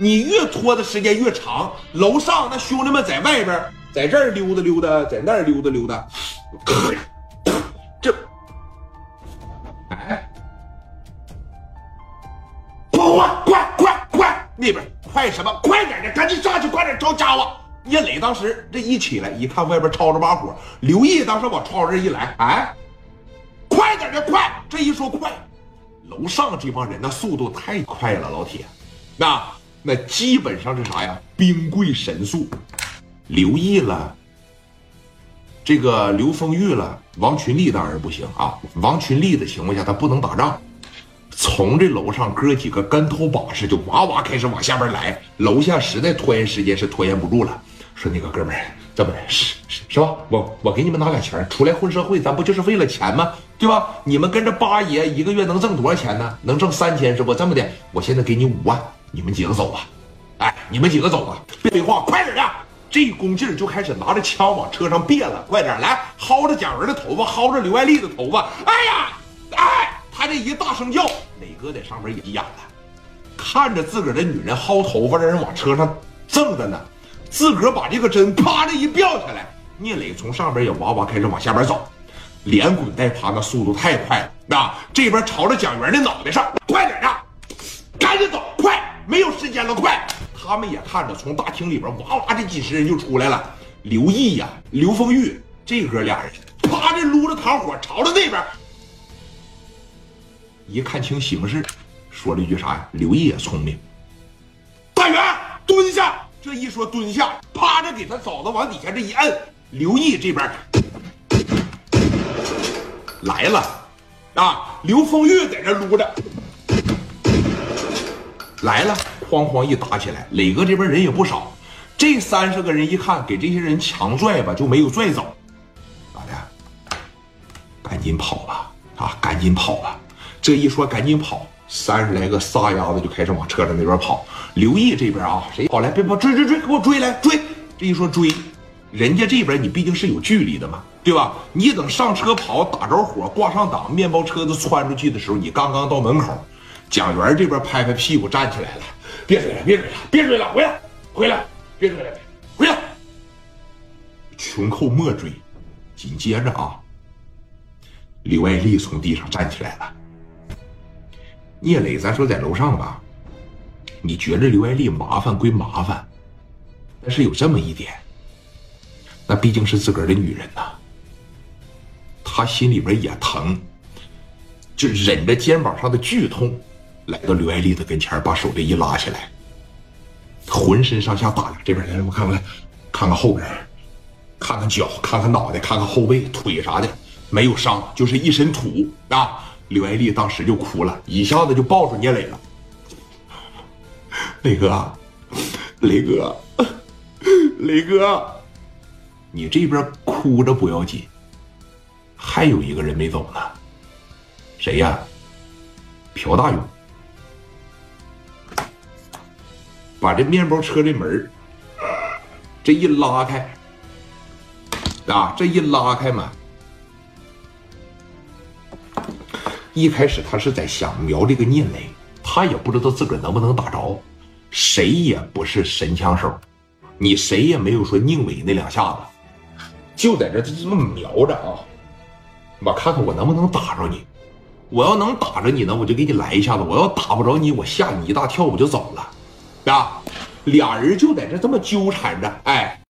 你越拖的时间越长，楼上那兄弟们在外边，在这儿溜达溜达，在那儿溜达溜达，这，哎，快快快快，那边快什么？快点的，赶紧上去，快点招家伙！叶磊当时这一起来，一看外边吵着把火，刘毅当时往窗户这一来，哎，快点的，快！这一说快，楼上这帮人那速度太快了，老铁，那那基本上是啥呀？兵贵神速，刘毅了，这个刘丰玉了，王群力当然不行啊。王群力的情况下，他不能打仗。从这楼上哥几个跟头把式就哇哇开始往下边来，楼下实在拖延时间是拖延不住了。说那个哥们儿，这么的，是是是吧？我我给你们拿点钱，出来混社会，咱不就是为了钱吗？对吧？你们跟着八爷一个月能挣多少钱呢？能挣三千是不？这么的，我现在给你五万，你们几个走吧。哎，你们几个走吧，别废话，快点的！这一功劲儿就开始拿着枪往车上别了，快点来，薅着蒋元的头发，薅着刘爱丽的头发。哎呀，哎，他这一大声叫，磊哥在上边也急眼了，看着自个儿的女人薅头发，让人往车上挣着呢。自个儿把这个针啪的一掉下来，聂磊从上边也哇哇开始往下边走，连滚带爬，那速度太快了啊！这边朝着蒋元的脑袋上，快点，没有时间了，快！他们也看着，从大厅里边哇哇这几十人就出来了。刘毅呀，刘丰玉这哥俩人，啪的撸着糖火朝着那边，一看清形势，说了一句啥呀？刘毅也聪明，大元蹲下。这一说蹲下，趴着给他嫂子往底下这一摁，刘毅这边来了，啊，刘丰玉在这撸着，来了，哐哐一打起来，磊哥这边人也不少，这三十个人一看，给这些人强拽吧，就没有拽走，咋的？赶紧跑吧，啊，赶紧跑吧！这一说赶紧跑。三十来个撒丫子就开始往车上那边跑。刘毅这边啊，谁跑来？别跑，追追追，给我追来追！这一说追，人家这边你毕竟是有距离的嘛，对吧？你等上车跑，打着火，挂上档，面包车子窜出去的时候，你刚刚到门口，蒋元这边拍拍屁股站起来了，别追了，别追了，别追了，回来，回来，别追了，回来。穷寇莫追。紧接着啊，刘爱丽从地上站起来了。聂磊，咱说在楼上吧，你觉着刘爱丽麻烦归麻烦，但是有这么一点，那毕竟是自个儿的女人呐，他心里边也疼，就忍着肩膀上的剧痛，来到刘爱丽的跟前，把手这一拉起来，浑身上下打量这边来，我看看，看看后边，看看脚，看看脑袋，看看后背、腿啥的，没有伤，就是一身土啊。刘爱丽当时就哭了，一下子就抱住聂磊了。磊哥，磊哥，磊哥，你这边哭着不要紧，还有一个人没走呢。谁呀？朴大勇，把这面包车的门这一拉开，啊，这一拉开嘛。一开始他是在想瞄这个聂磊，他也不知道自个儿能不能打着，谁也不是神枪手，你谁也没有说宁伟那两下子，就在这这么瞄着啊，我看看我能不能打着你，我要能打着你呢，我就给你来一下子；我要打不着你，我吓你一大跳，我就走了，啊，俩人就在这这么纠缠着，哎。